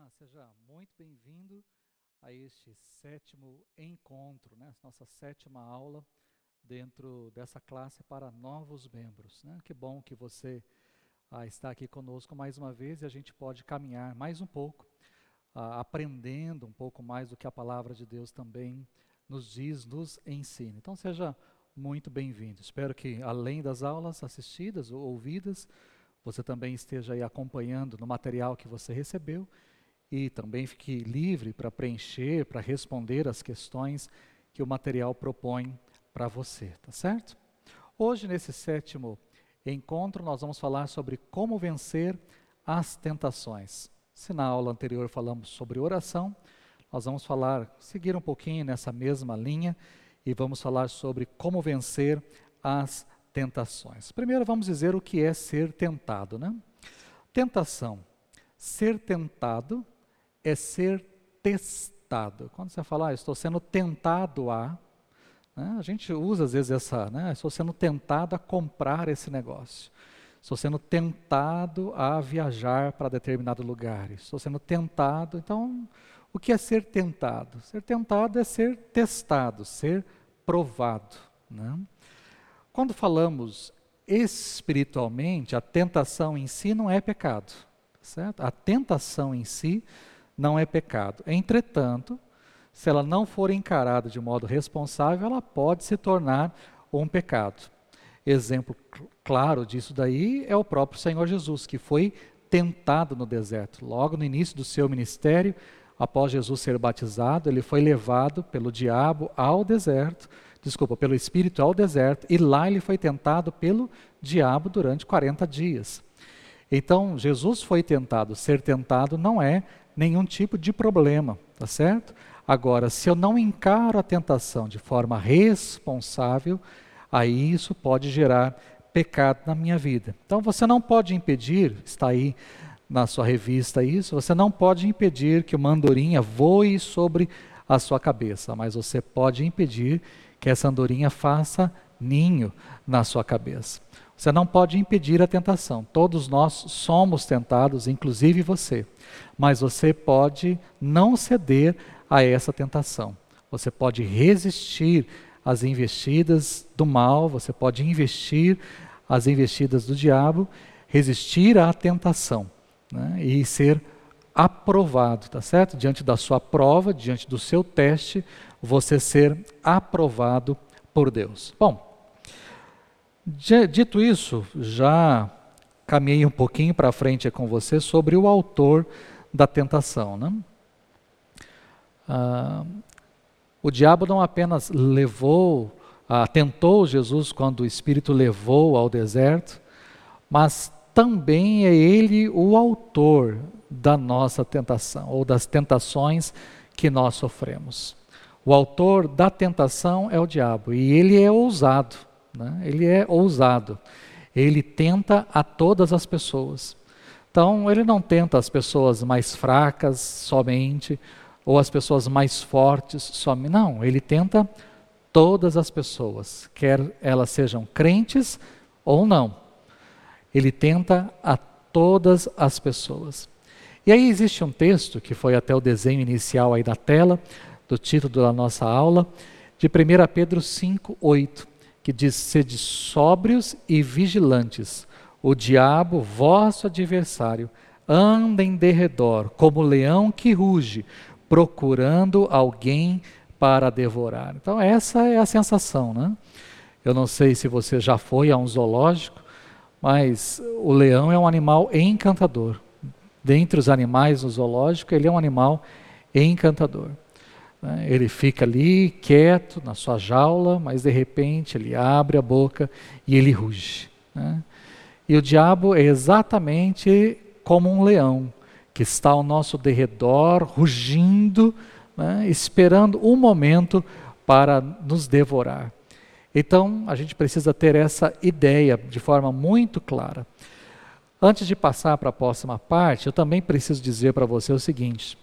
Olá, seja muito bem-vindo a este sétimo encontro, né? nossa sétima aula dentro dessa classe para novos membros. Né? Que bom que você ah, está aqui conosco mais uma vez e a gente pode caminhar mais um pouco, ah, aprendendo um pouco mais do que a palavra de Deus também nos diz, nos ensina. Então seja muito bem-vindo. Espero que além das aulas assistidas ou ouvidas, você também esteja aí acompanhando no material que você recebeu e também fique livre para preencher, para responder as questões que o material propõe para você, tá certo? Hoje, nesse sétimo encontro, nós vamos falar sobre como vencer as tentações. Se na aula anterior falamos sobre oração, nós vamos falar, seguir um pouquinho nessa mesma linha e vamos falar sobre como vencer as tentações. Primeiro, vamos dizer o que é ser tentado, né? Tentação. Ser tentado é ser testado. Quando você fala, ah, estou sendo tentado a, né, a gente usa às vezes essa, né, estou sendo tentado a comprar esse negócio. Estou sendo tentado a viajar para determinado lugar. Estou sendo tentado. Então, o que é ser tentado? Ser tentado é ser testado, ser provado. Né? Quando falamos espiritualmente, a tentação em si não é pecado. Certo? A tentação em si não é pecado. Entretanto, se ela não for encarada de modo responsável, ela pode se tornar um pecado. Exemplo claro disso daí é o próprio Senhor Jesus, que foi tentado no deserto. Logo no início do seu ministério, após Jesus ser batizado, ele foi levado pelo diabo ao deserto, desculpa, pelo Espírito ao deserto, e lá ele foi tentado pelo diabo durante 40 dias. Então, Jesus foi tentado. Ser tentado não é nenhum tipo de problema, tá certo? Agora, se eu não encaro a tentação de forma responsável, aí isso pode gerar pecado na minha vida. Então você não pode impedir, está aí na sua revista isso, você não pode impedir que uma andorinha voe sobre a sua cabeça, mas você pode impedir que essa andorinha faça ninho na sua cabeça. Você não pode impedir a tentação. Todos nós somos tentados, inclusive você. Mas você pode não ceder a essa tentação. Você pode resistir às investidas do mal, você pode investir às investidas do diabo, resistir à tentação né? e ser aprovado, tá certo? Diante da sua prova, diante do seu teste, você ser aprovado por Deus. Bom, Dito isso, já caminhei um pouquinho para frente com você sobre o autor da tentação. Né? Ah, o diabo não apenas levou, ah, tentou Jesus quando o Espírito levou ao deserto, mas também é ele o autor da nossa tentação, ou das tentações que nós sofremos. O autor da tentação é o diabo, e ele é ousado. Né? Ele é ousado. Ele tenta a todas as pessoas. Então, ele não tenta as pessoas mais fracas somente, ou as pessoas mais fortes somente. Não, ele tenta todas as pessoas, quer elas sejam crentes ou não. Ele tenta a todas as pessoas. E aí existe um texto, que foi até o desenho inicial aí da tela, do título da nossa aula, de 1 Pedro 5, 8 que diz: sede sóbrios e vigilantes. O diabo, vosso adversário, anda em derredor, como leão que ruge, procurando alguém para devorar. Então, essa é a sensação, né? Eu não sei se você já foi a um zoológico, mas o leão é um animal encantador. Dentre os animais no zoológico, ele é um animal encantador. Né? Ele fica ali quieto na sua jaula, mas de repente ele abre a boca e ele ruge. Né? E o diabo é exatamente como um leão que está ao nosso derredor, rugindo, né? esperando um momento para nos devorar. Então, a gente precisa ter essa ideia de forma muito clara. Antes de passar para a próxima parte, eu também preciso dizer para você o seguinte: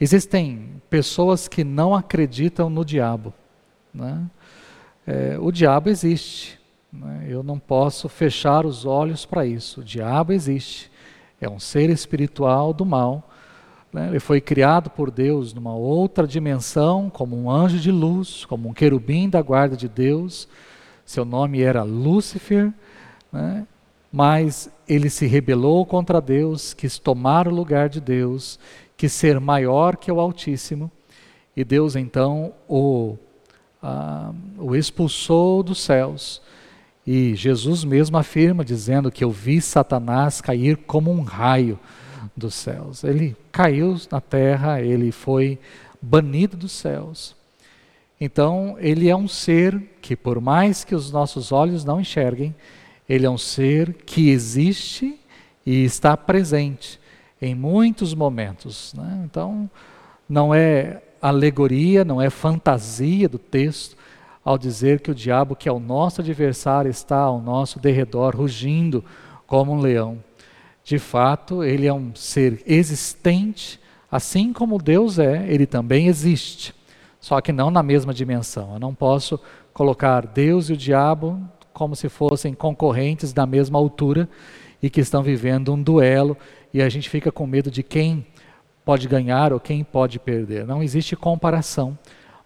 Existem pessoas que não acreditam no diabo. Né? É, o diabo existe. Né? Eu não posso fechar os olhos para isso. O diabo existe. é um ser espiritual do mal. Né? Ele foi criado por Deus numa outra dimensão, como um anjo de luz, como um querubim da guarda de Deus. Seu nome era Lúcifer, né? mas ele se rebelou contra Deus, quis tomar o lugar de Deus, quis ser maior que o Altíssimo, e Deus então o, ah, o expulsou dos céus e Jesus mesmo afirma, dizendo que eu vi Satanás cair como um raio dos céus. Ele caiu na terra, ele foi banido dos céus. Então, ele é um ser que, por mais que os nossos olhos não enxerguem, ele é um ser que existe e está presente em muitos momentos. Né? Então, não é alegoria, não é fantasia do texto, ao dizer que o diabo, que é o nosso adversário, está ao nosso derredor, rugindo como um leão. De fato, ele é um ser existente, assim como Deus é, ele também existe, só que não na mesma dimensão. Eu não posso colocar Deus e o diabo como se fossem concorrentes da mesma altura e que estão vivendo um duelo e a gente fica com medo de quem pode ganhar ou quem pode perder. Não existe comparação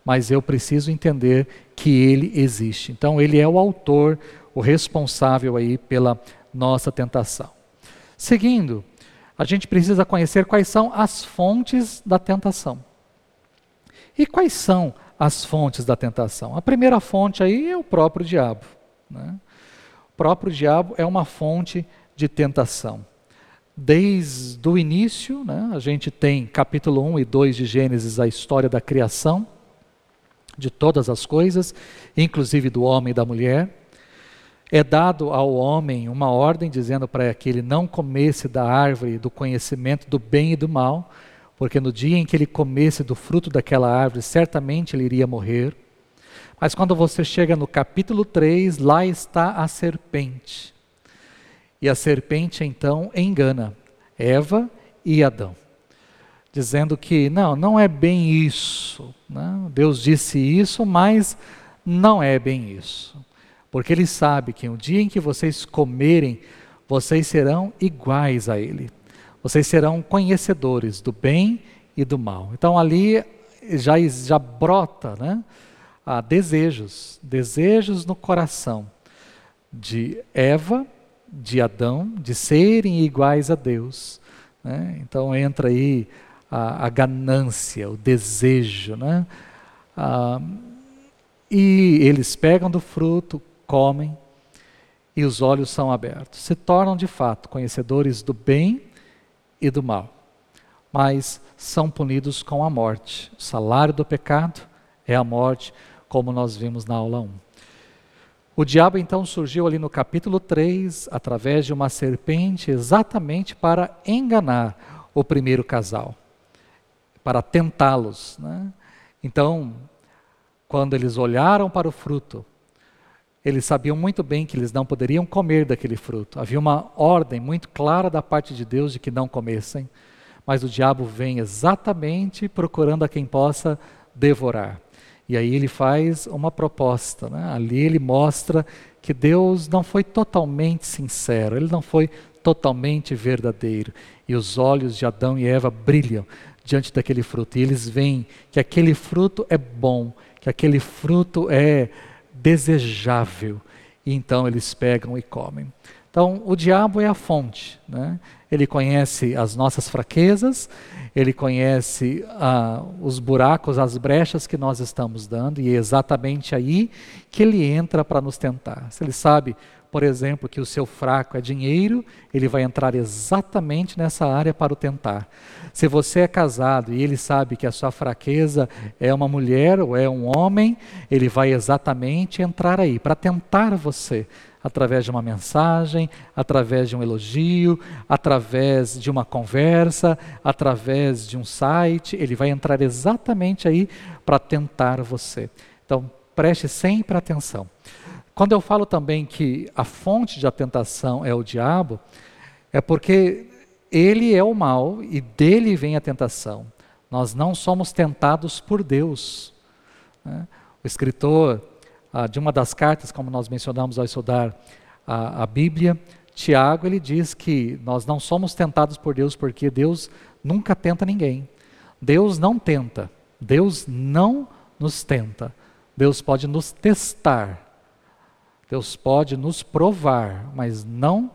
mas eu preciso entender que ele existe. Então, ele é o autor, o responsável aí pela nossa tentação. Seguindo, a gente precisa conhecer quais são as fontes da tentação. E quais são as fontes da tentação? A primeira fonte aí é o próprio diabo. Né? O próprio diabo é uma fonte de tentação. Desde o início, né, a gente tem capítulo 1 e 2 de Gênesis, a história da criação de todas as coisas, inclusive do homem e da mulher. É dado ao homem uma ordem dizendo para que ele não comesse da árvore do conhecimento do bem e do mal, porque no dia em que ele comesse do fruto daquela árvore, certamente ele iria morrer. Mas quando você chega no capítulo 3, lá está a serpente. E a serpente então engana Eva e Adão dizendo que não, não é bem isso. Né? Deus disse isso, mas não é bem isso. Porque Ele sabe que no dia em que vocês comerem, vocês serão iguais a Ele. Vocês serão conhecedores do bem e do mal. Então ali já, já brota né? ah, desejos, desejos no coração de Eva, de Adão, de serem iguais a Deus. Né? Então entra aí a, a ganância, o desejo, né? Ah, e eles pegam do fruto, comem, e os olhos são abertos. Se tornam de fato conhecedores do bem e do mal, mas são punidos com a morte. O salário do pecado é a morte, como nós vimos na aula 1. O diabo então surgiu ali no capítulo 3, através de uma serpente, exatamente para enganar o primeiro casal para tentá-los. Né? Então, quando eles olharam para o fruto, eles sabiam muito bem que eles não poderiam comer daquele fruto. Havia uma ordem muito clara da parte de Deus de que não comessem, mas o diabo vem exatamente procurando a quem possa devorar. E aí ele faz uma proposta. Né? Ali ele mostra que Deus não foi totalmente sincero, ele não foi totalmente verdadeiro. E os olhos de Adão e Eva brilham diante daquele fruto. E eles veem que aquele fruto é bom, que aquele fruto é desejável. E então eles pegam e comem. Então, o diabo é a fonte. Né? Ele conhece as nossas fraquezas, ele conhece ah, os buracos, as brechas que nós estamos dando, e é exatamente aí que ele entra para nos tentar. Se ele sabe por exemplo, que o seu fraco é dinheiro, ele vai entrar exatamente nessa área para o tentar. Se você é casado e ele sabe que a sua fraqueza é uma mulher ou é um homem, ele vai exatamente entrar aí para tentar você através de uma mensagem, através de um elogio, através de uma conversa, através de um site, ele vai entrar exatamente aí para tentar você. Então, preste sempre atenção. Quando eu falo também que a fonte da tentação é o diabo, é porque ele é o mal e dele vem a tentação. Nós não somos tentados por Deus. Né? O escritor ah, de uma das cartas, como nós mencionamos ao estudar a, a Bíblia, Tiago ele diz que nós não somos tentados por Deus porque Deus nunca tenta ninguém. Deus não tenta. Deus não nos tenta. Deus pode nos testar. Deus pode nos provar, mas não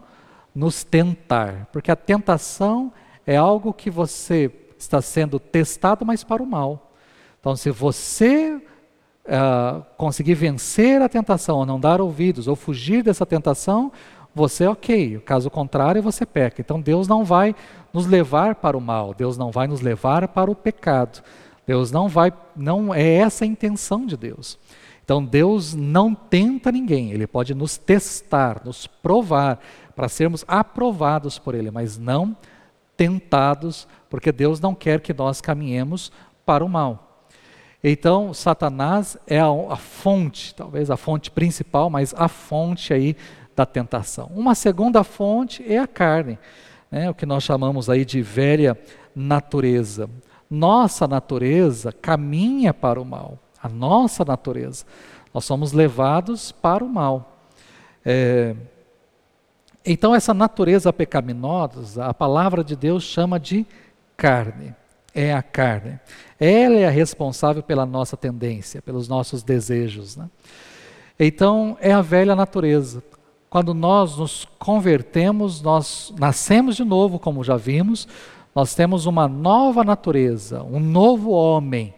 nos tentar, porque a tentação é algo que você está sendo testado, mas para o mal. Então, se você uh, conseguir vencer a tentação, ou não dar ouvidos, ou fugir dessa tentação, você é ok. Caso contrário, você peca. Então, Deus não vai nos levar para o mal, Deus não vai nos levar para o pecado. Deus não vai, não é essa a intenção de Deus. Então Deus não tenta ninguém, ele pode nos testar, nos provar para sermos aprovados por ele, mas não tentados, porque Deus não quer que nós caminhemos para o mal. Então, Satanás é a, a, fonte, talvez a fonte principal, mas a fonte aí da tentação. Uma segunda fonte é a carne, né, o que nós chamamos aí de velha natureza. Nossa natureza caminha para o mal, a nossa natureza. Nós somos levados para o mal. É, então, essa natureza pecaminosa, a palavra de Deus chama de carne. É a carne. Ela é a responsável pela nossa tendência, pelos nossos desejos. Né? Então, é a velha natureza. Quando nós nos convertemos, nós nascemos de novo, como já vimos, nós temos uma nova natureza, um novo homem.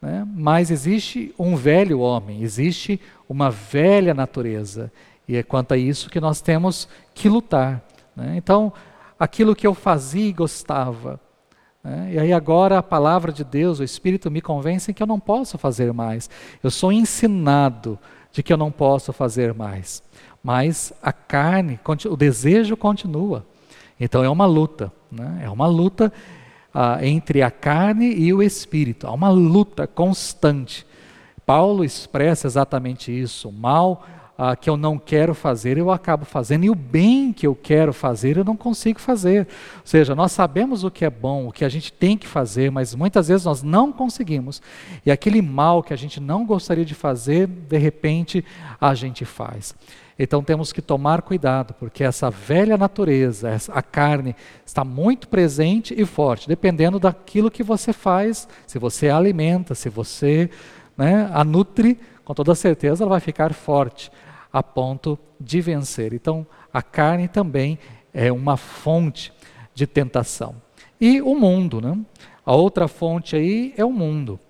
Né? Mas existe um velho homem, existe uma velha natureza. E é quanto a isso que nós temos que lutar. Né? Então, aquilo que eu fazia e gostava. Né? E aí agora a palavra de Deus, o Espírito me convence que eu não posso fazer mais. Eu sou ensinado de que eu não posso fazer mais. Mas a carne, o desejo continua. Então é uma luta. Né? É uma luta ah, entre a carne e o espírito. Há uma luta constante. Paulo expressa exatamente isso. O mal ah, que eu não quero fazer, eu acabo fazendo, e o bem que eu quero fazer, eu não consigo fazer. Ou seja, nós sabemos o que é bom, o que a gente tem que fazer, mas muitas vezes nós não conseguimos. E aquele mal que a gente não gostaria de fazer, de repente a gente faz. Então temos que tomar cuidado, porque essa velha natureza, a carne, está muito presente e forte, dependendo daquilo que você faz, se você a alimenta, se você né, a nutre, com toda certeza ela vai ficar forte a ponto de vencer. Então, a carne também é uma fonte de tentação. E o mundo, né? A outra fonte aí é o mundo.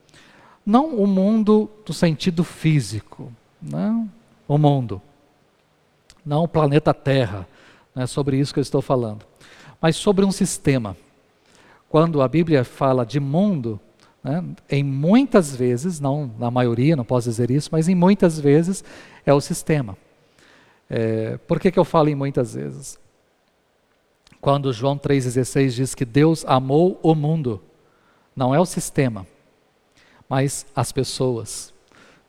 Não o mundo no sentido físico, não o mundo. Não o planeta Terra, não é sobre isso que eu estou falando. Mas sobre um sistema. Quando a Bíblia fala de mundo, né, em muitas vezes, não na maioria, não posso dizer isso, mas em muitas vezes é o sistema. É, por que, que eu falo em muitas vezes? Quando João 3,16 diz que Deus amou o mundo, não é o sistema, mas as pessoas.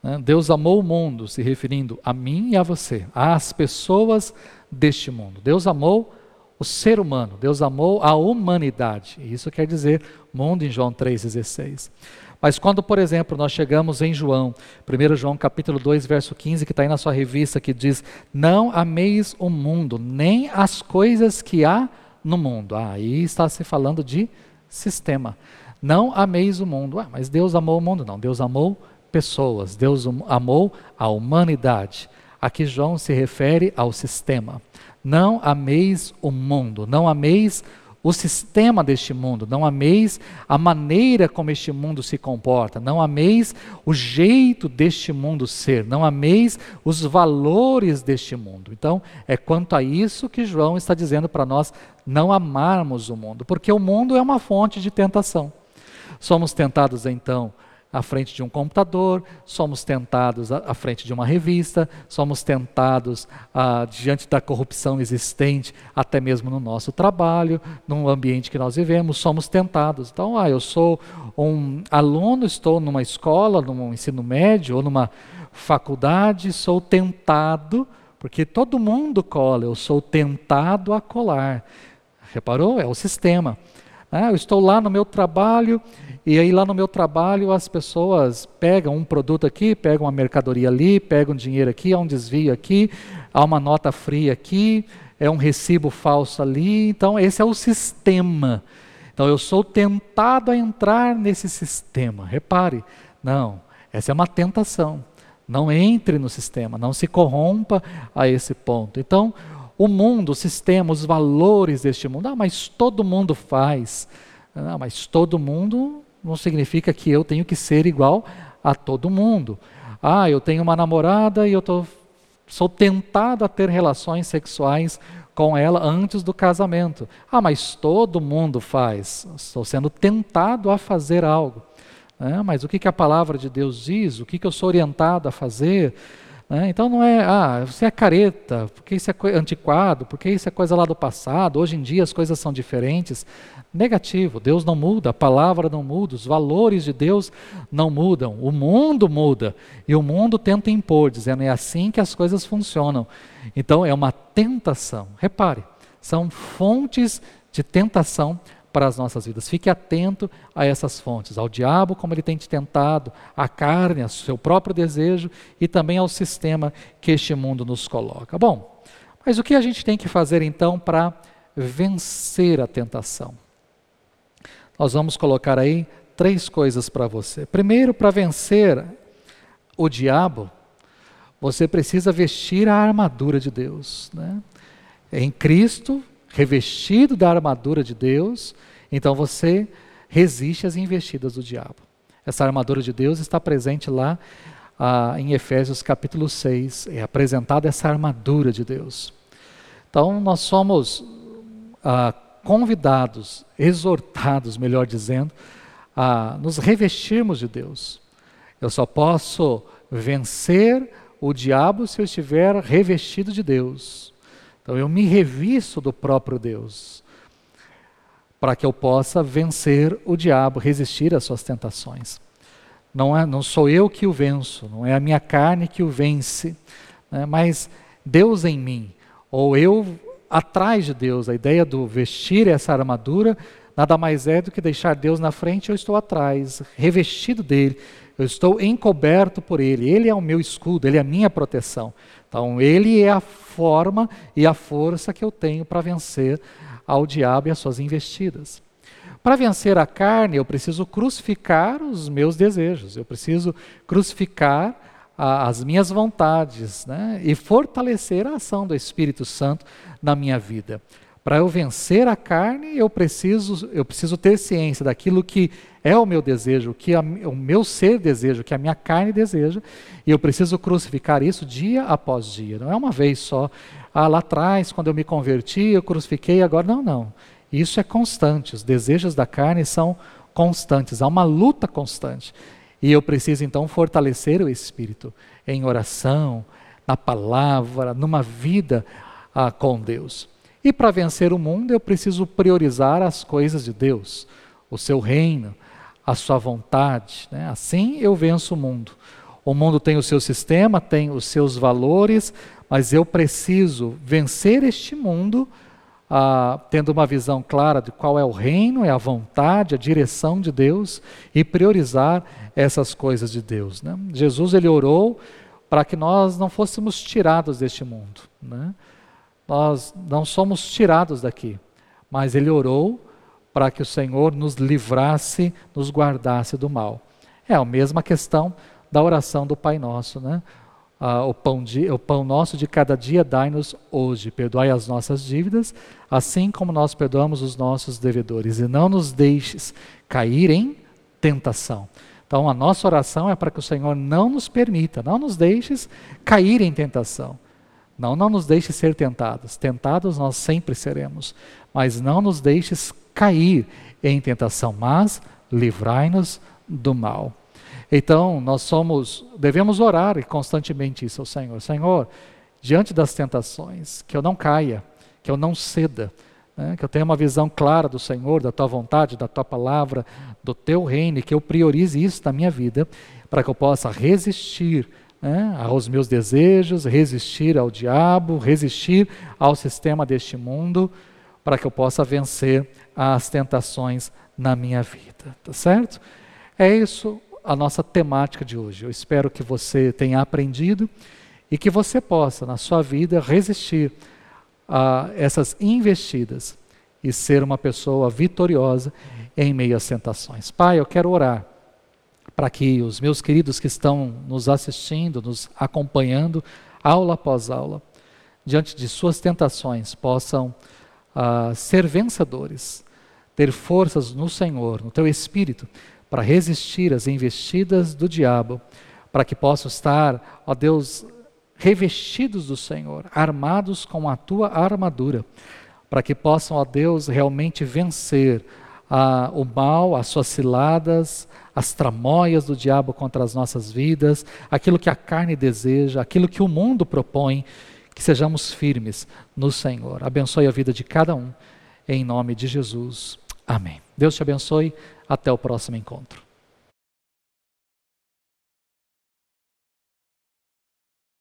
Né? Deus amou o mundo, se referindo a mim e a você, às pessoas deste mundo. Deus amou o ser humano, Deus amou a humanidade. Isso quer dizer mundo em João 3,16. Mas quando, por exemplo, nós chegamos em João, 1 João capítulo 2, verso 15, que está aí na sua revista, que diz, não ameis o mundo, nem as coisas que há no mundo. Ah, aí está se falando de sistema. Não ameis o mundo. Ah, mas Deus amou o mundo. Não, Deus amou pessoas, Deus amou a humanidade. Aqui João se refere ao sistema. Não ameis o mundo, não ameis o sistema deste mundo, não ameis a maneira como este mundo se comporta, não ameis o jeito deste mundo ser, não ameis os valores deste mundo. Então, é quanto a isso que João está dizendo para nós não amarmos o mundo, porque o mundo é uma fonte de tentação. Somos tentados então à frente de um computador, somos tentados à frente de uma revista, somos tentados ah, diante da corrupção existente, até mesmo no nosso trabalho, no ambiente que nós vivemos, somos tentados. Então, ah, eu sou um aluno, estou numa escola, num ensino médio ou numa faculdade, sou tentado, porque todo mundo cola, eu sou tentado a colar. Reparou? É o sistema. Ah, eu estou lá no meu trabalho e aí lá no meu trabalho as pessoas pegam um produto aqui, pegam uma mercadoria ali, pegam dinheiro aqui, há um desvio aqui, há uma nota fria aqui, é um recibo falso ali, então esse é o sistema. Então eu sou tentado a entrar nesse sistema. Repare, não, essa é uma tentação. Não entre no sistema, não se corrompa a esse ponto. Então, o mundo, o sistema, os valores deste mundo, ah, mas todo mundo faz. Ah, mas todo mundo não significa que eu tenho que ser igual a todo mundo. Ah, eu tenho uma namorada e eu tô, sou tentado a ter relações sexuais com ela antes do casamento. Ah, mas todo mundo faz. Estou sendo tentado a fazer algo. Né? Mas o que, que a palavra de Deus diz? O que, que eu sou orientado a fazer? Né? Então não é, ah, você é careta, porque isso é antiquado, porque isso é coisa lá do passado, hoje em dia as coisas são diferentes. Negativo, Deus não muda, a palavra não muda, os valores de Deus não mudam, o mundo muda e o mundo tenta impor, dizendo é assim que as coisas funcionam. Então é uma tentação. Repare, são fontes de tentação para as nossas vidas. Fique atento a essas fontes, ao diabo, como ele tem te tentado, à carne, ao seu próprio desejo e também ao sistema que este mundo nos coloca. Bom, mas o que a gente tem que fazer então para vencer a tentação? Nós vamos colocar aí três coisas para você. Primeiro, para vencer o diabo, você precisa vestir a armadura de Deus. Né? Em Cristo, revestido da armadura de Deus, então você resiste às investidas do diabo. Essa armadura de Deus está presente lá ah, em Efésios capítulo 6. É apresentada essa armadura de Deus. Então nós somos ah, convidados, exortados, melhor dizendo, a nos revestirmos de Deus. Eu só posso vencer o diabo se eu estiver revestido de Deus. Então eu me revisto do próprio Deus para que eu possa vencer o diabo, resistir às suas tentações. Não, é, não sou eu que o venço, não é a minha carne que o vence, né, mas Deus em mim, ou eu atrás de Deus. A ideia do vestir essa armadura nada mais é do que deixar Deus na frente, eu estou atrás, revestido dele, eu estou encoberto por ele. Ele é o meu escudo, ele é a minha proteção. Então, ele é a forma e a força que eu tenho para vencer ao diabo e às suas investidas. Para vencer a carne, eu preciso crucificar os meus desejos, eu preciso crucificar a, as minhas vontades né? e fortalecer a ação do Espírito Santo na minha vida. Para eu vencer a carne, eu preciso, eu preciso ter ciência daquilo que é o meu desejo, o que a, o meu ser deseja, o que a minha carne deseja, e eu preciso crucificar isso dia após dia. Não é uma vez só. Ah, lá atrás, quando eu me converti, eu crucifiquei, agora. Não, não. Isso é constante. Os desejos da carne são constantes. Há uma luta constante. E eu preciso então fortalecer o espírito em oração, na palavra, numa vida ah, com Deus. E para vencer o mundo, eu preciso priorizar as coisas de Deus, o seu reino, a sua vontade. Né? Assim eu venço o mundo. O mundo tem o seu sistema, tem os seus valores, mas eu preciso vencer este mundo ah, tendo uma visão clara de qual é o reino, é a vontade, a direção de Deus e priorizar essas coisas de Deus. Né? Jesus ele orou para que nós não fôssemos tirados deste mundo. Né? Nós não somos tirados daqui, mas ele orou para que o Senhor nos livrasse, nos guardasse do mal. É a mesma questão da oração do Pai Nosso, né? Ah, o, pão de, o pão nosso de cada dia dai-nos hoje. Perdoai as nossas dívidas, assim como nós perdoamos os nossos devedores. E não nos deixes cair em tentação. Então, a nossa oração é para que o Senhor não nos permita, não nos deixes cair em tentação. Não, não nos deixes ser tentados. Tentados nós sempre seremos. Mas não nos deixes cair em tentação, mas livrai-nos do mal. Então, nós somos, devemos orar constantemente isso ao Senhor. Senhor, diante das tentações, que eu não caia, que eu não ceda, né, que eu tenha uma visão clara do Senhor, da tua vontade, da tua palavra, do teu reino, e que eu priorize isso na minha vida, para que eu possa resistir né, aos meus desejos, resistir ao diabo, resistir ao sistema deste mundo, para que eu possa vencer as tentações na minha vida. Tá certo? É isso a nossa temática de hoje. Eu espero que você tenha aprendido e que você possa, na sua vida, resistir uh, essas investidas e ser uma pessoa vitoriosa em meio às tentações. Pai, eu quero orar para que os meus queridos que estão nos assistindo, nos acompanhando, aula após aula, diante de suas tentações, possam uh, ser vencedores, ter forças no Senhor, no teu espírito, para resistir às investidas do diabo, para que possam estar, ó Deus, revestidos do Senhor, armados com a tua armadura, para que possam, ó Deus, realmente vencer o mal, as suas ciladas, as tramóias do diabo contra as nossas vidas, aquilo que a carne deseja, aquilo que o mundo propõe, que sejamos firmes no Senhor. Abençoe a vida de cada um, em nome de Jesus. Amém. Deus te abençoe. Até o próximo encontro.